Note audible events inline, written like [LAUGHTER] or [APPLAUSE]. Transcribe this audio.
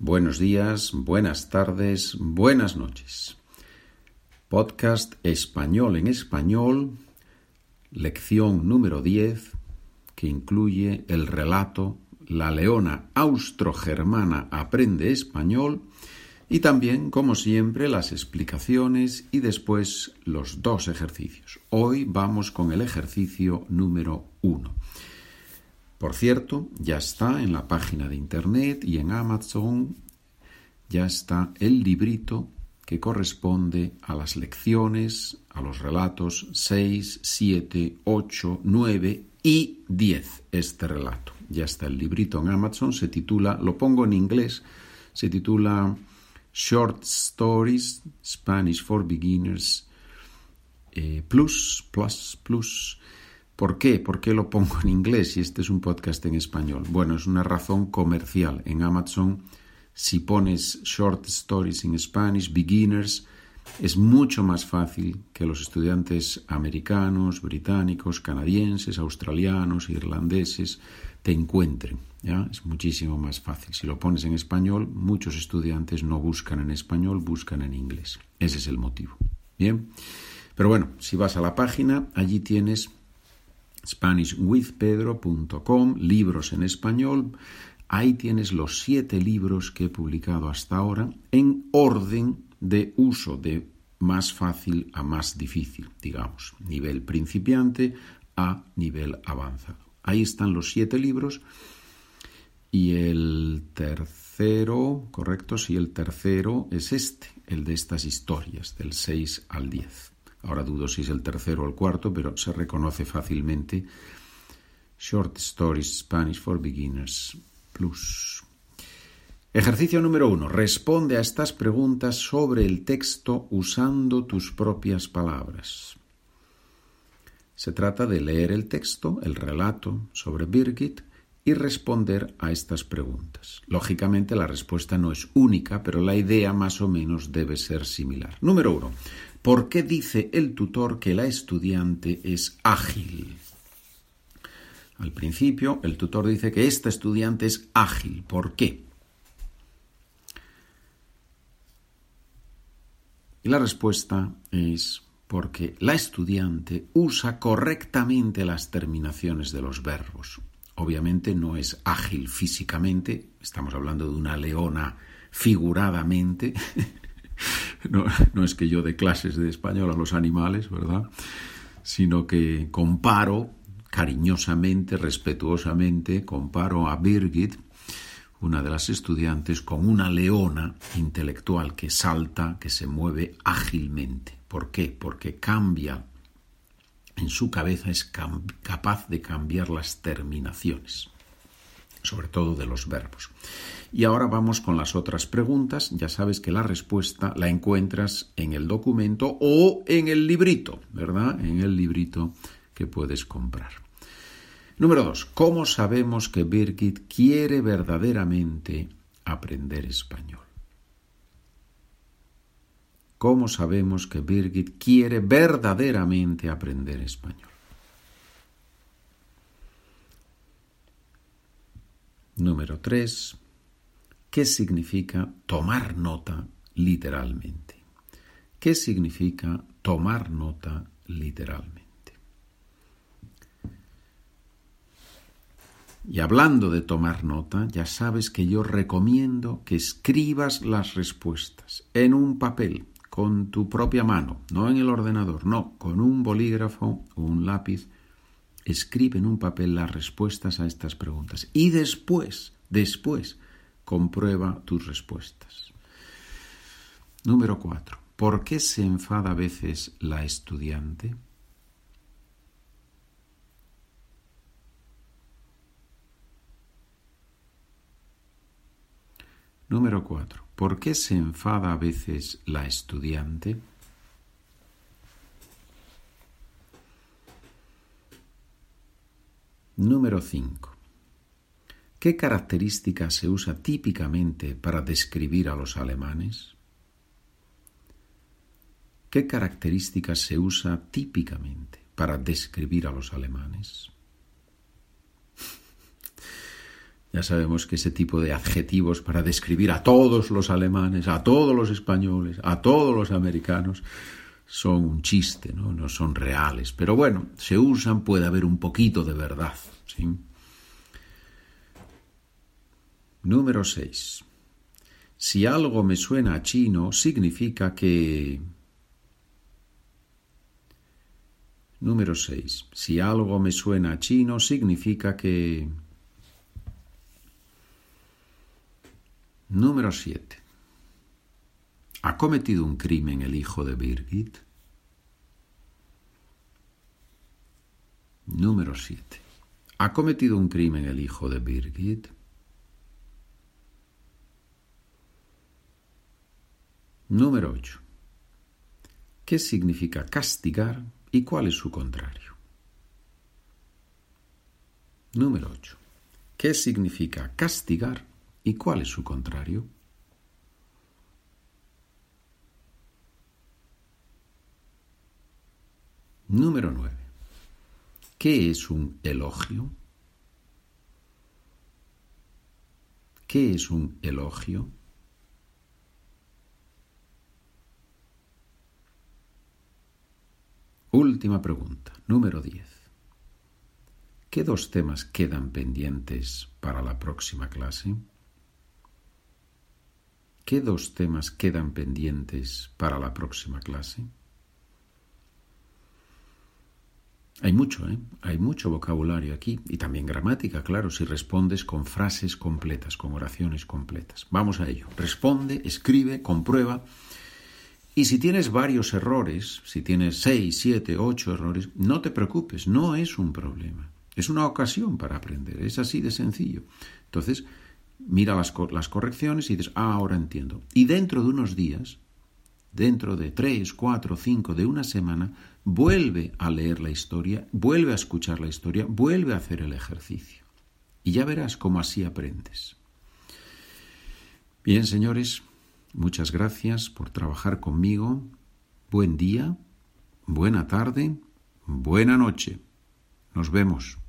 Buenos días, buenas tardes, buenas noches. Podcast Español en Español, lección número 10, que incluye el relato La leona austrogermana aprende español y también, como siempre, las explicaciones y después los dos ejercicios. Hoy vamos con el ejercicio número 1. Por cierto, ya está en la página de internet y en Amazon, ya está el librito que corresponde a las lecciones, a los relatos 6, 7, 8, 9 y 10. Este relato. Ya está el librito en Amazon, se titula, lo pongo en inglés, se titula Short Stories, Spanish for Beginners, eh, Plus, Plus, Plus. ¿Por qué? ¿Por qué lo pongo en inglés si este es un podcast en español? Bueno, es una razón comercial. En Amazon, si pones short stories in Spanish, beginners, es mucho más fácil que los estudiantes americanos, británicos, canadienses, australianos, irlandeses te encuentren. ¿ya? Es muchísimo más fácil. Si lo pones en español, muchos estudiantes no buscan en español, buscan en inglés. Ese es el motivo. Bien. Pero bueno, si vas a la página, allí tienes SpanishWithPedro.com, libros en español. Ahí tienes los siete libros que he publicado hasta ahora en orden de uso, de más fácil a más difícil, digamos, nivel principiante a nivel avanzado. Ahí están los siete libros y el tercero, correcto, sí, el tercero es este, el de estas historias, del 6 al 10. Ahora dudo si es el tercero o el cuarto, pero se reconoce fácilmente. Short Stories Spanish for Beginners Plus. Ejercicio número uno. Responde a estas preguntas sobre el texto usando tus propias palabras. Se trata de leer el texto, el relato sobre Birgit, y responder a estas preguntas. Lógicamente la respuesta no es única, pero la idea más o menos debe ser similar. Número uno. ¿Por qué dice el tutor que la estudiante es ágil? Al principio, el tutor dice que esta estudiante es ágil. ¿Por qué? Y la respuesta es porque la estudiante usa correctamente las terminaciones de los verbos. Obviamente no es ágil físicamente, estamos hablando de una leona figuradamente, [LAUGHS] no, es que yo dé clases de español a los animales, ¿verdad? Sino que comparo cariñosamente, respetuosamente, comparo a Birgit, una de las estudiantes, con una leona intelectual que salta, que se mueve ágilmente. ¿Por qué? Porque cambia, en su cabeza es capaz de cambiar las terminaciones, sobre todo de los verbos. Y ahora vamos con las otras preguntas. Ya sabes que la respuesta la encuentras en el documento o en el librito, ¿verdad? En el librito que puedes comprar. Número dos. ¿Cómo sabemos que Birgit quiere verdaderamente aprender español? ¿Cómo sabemos que Birgit quiere verdaderamente aprender español? Número tres. ¿Qué significa tomar nota literalmente? ¿Qué significa tomar nota literalmente? Y hablando de tomar nota, ya sabes que yo recomiendo que escribas las respuestas en un papel, con tu propia mano, no en el ordenador, no, con un bolígrafo o un lápiz. Escribe en un papel las respuestas a estas preguntas. Y después, después, comprueba tus respuestas. Número cuatro. ¿Por qué se enfada a veces la estudiante? Número cuatro. ¿Por qué se enfada a veces la estudiante? Número cinco. ¿Qué característica se usa típicamente para describir a los alemanes? ¿Qué característica se usa típicamente para describir a los alemanes? Ya sabemos que ese tipo de adjetivos para describir a todos los alemanes, a todos los españoles, a todos los americanos, son un chiste, ¿no? no son reales. Pero bueno, se usan, puede haber un poquito de verdad. ¿sí? Número 6. Si algo me suena a chino, significa que... Número 6. Si algo me suena a chino, significa que... Número 7. ¿Ha cometido un crimen el hijo de Birgit? Número 7. ¿Ha cometido un crimen el hijo de Birgit? Número 8. ¿Qué significa castigar y cuál es su contrario? Número 8. ¿Qué significa castigar y cuál es su contrario? Número 9. ¿Qué es un elogio? ¿Qué es un elogio? Última pregunta, número 10. ¿Qué dos temas quedan pendientes para la próxima clase? ¿Qué dos temas quedan pendientes para la próxima clase? Hay mucho, ¿eh? Hay mucho vocabulario aquí y también gramática, claro, si respondes con frases completas, con oraciones completas. Vamos a ello. Responde, escribe, comprueba y si tienes varios errores, si tienes seis, siete, ocho errores, no te preocupes, no es un problema. Es una ocasión para aprender, es así de sencillo. Entonces, mira las, correcciones y dices, ah, ahora entiendo. Y dentro de unos días, dentro de tres, cuatro, cinco, de una semana, vuelve a leer la historia, vuelve a escuchar la historia, vuelve a hacer el ejercicio. Y ya verás cómo así aprendes. Bien, señores, Muchas gracias por trabajar conmigo. Buen día, buena tarde, buena noche. Nos vemos.